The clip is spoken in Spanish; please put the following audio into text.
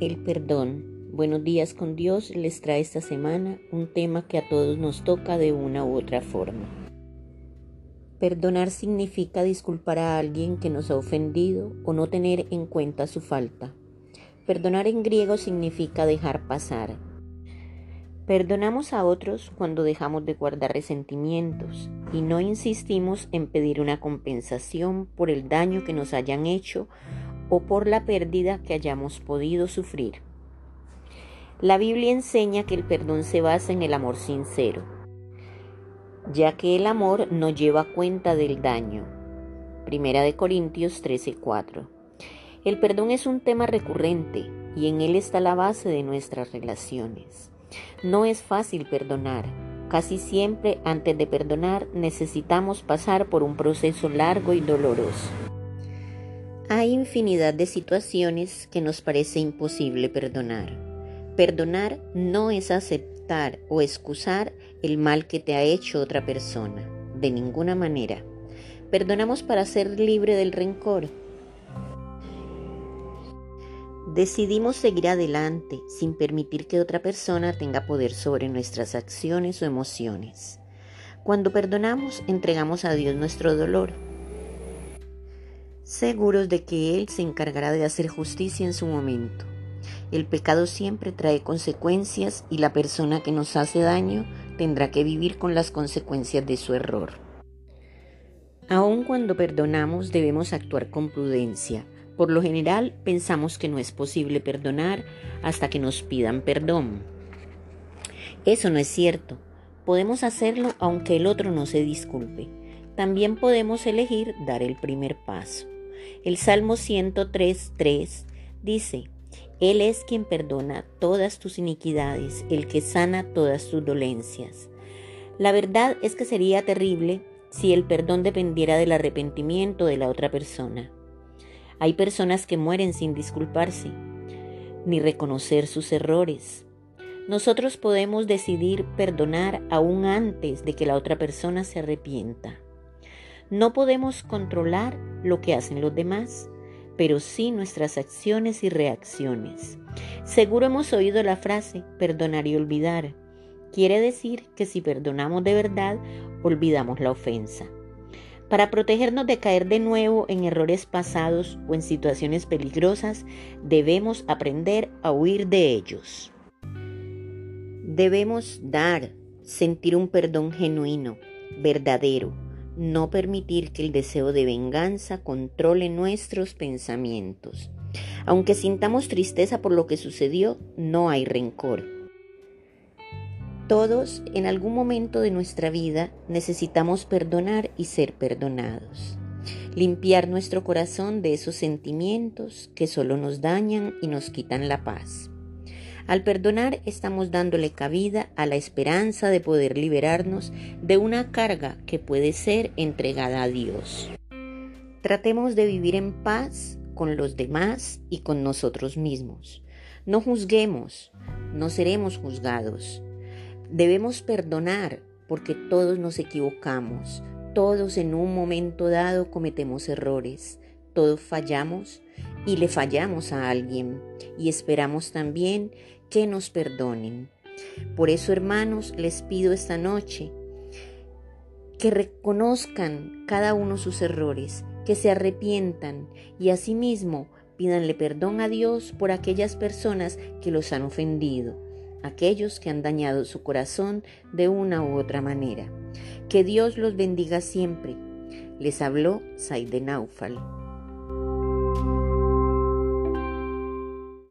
El perdón. Buenos días con Dios les trae esta semana un tema que a todos nos toca de una u otra forma. Perdonar significa disculpar a alguien que nos ha ofendido o no tener en cuenta su falta. Perdonar en griego significa dejar pasar. Perdonamos a otros cuando dejamos de guardar resentimientos y no insistimos en pedir una compensación por el daño que nos hayan hecho o por la pérdida que hayamos podido sufrir. La Biblia enseña que el perdón se basa en el amor sincero, ya que el amor no lleva cuenta del daño. Primera de Corintios 13:4. El perdón es un tema recurrente y en él está la base de nuestras relaciones. No es fácil perdonar. Casi siempre antes de perdonar necesitamos pasar por un proceso largo y doloroso. Hay infinidad de situaciones que nos parece imposible perdonar. Perdonar no es aceptar o excusar el mal que te ha hecho otra persona, de ninguna manera. Perdonamos para ser libre del rencor. Decidimos seguir adelante sin permitir que otra persona tenga poder sobre nuestras acciones o emociones. Cuando perdonamos, entregamos a Dios nuestro dolor seguros de que Él se encargará de hacer justicia en su momento. El pecado siempre trae consecuencias y la persona que nos hace daño tendrá que vivir con las consecuencias de su error. Aun cuando perdonamos debemos actuar con prudencia. Por lo general pensamos que no es posible perdonar hasta que nos pidan perdón. Eso no es cierto. Podemos hacerlo aunque el otro no se disculpe. También podemos elegir dar el primer paso. El Salmo 103.3 dice, Él es quien perdona todas tus iniquidades, el que sana todas tus dolencias. La verdad es que sería terrible si el perdón dependiera del arrepentimiento de la otra persona. Hay personas que mueren sin disculparse, ni reconocer sus errores. Nosotros podemos decidir perdonar aún antes de que la otra persona se arrepienta. No podemos controlar lo que hacen los demás, pero sí nuestras acciones y reacciones. Seguro hemos oído la frase perdonar y olvidar. Quiere decir que si perdonamos de verdad, olvidamos la ofensa. Para protegernos de caer de nuevo en errores pasados o en situaciones peligrosas, debemos aprender a huir de ellos. Debemos dar, sentir un perdón genuino, verdadero, no permitir que el deseo de venganza controle nuestros pensamientos. Aunque sintamos tristeza por lo que sucedió, no hay rencor. Todos en algún momento de nuestra vida necesitamos perdonar y ser perdonados. Limpiar nuestro corazón de esos sentimientos que solo nos dañan y nos quitan la paz. Al perdonar estamos dándole cabida a la esperanza de poder liberarnos de una carga que puede ser entregada a Dios. Tratemos de vivir en paz con los demás y con nosotros mismos. No juzguemos, no seremos juzgados. Debemos perdonar porque todos nos equivocamos, todos en un momento dado cometemos errores, todos fallamos y le fallamos a alguien y esperamos también que nos perdonen. Por eso, hermanos, les pido esta noche que reconozcan cada uno sus errores, que se arrepientan y asimismo pídanle perdón a Dios por aquellas personas que los han ofendido, aquellos que han dañado su corazón de una u otra manera. Que Dios los bendiga siempre. Les habló Saide Naufal.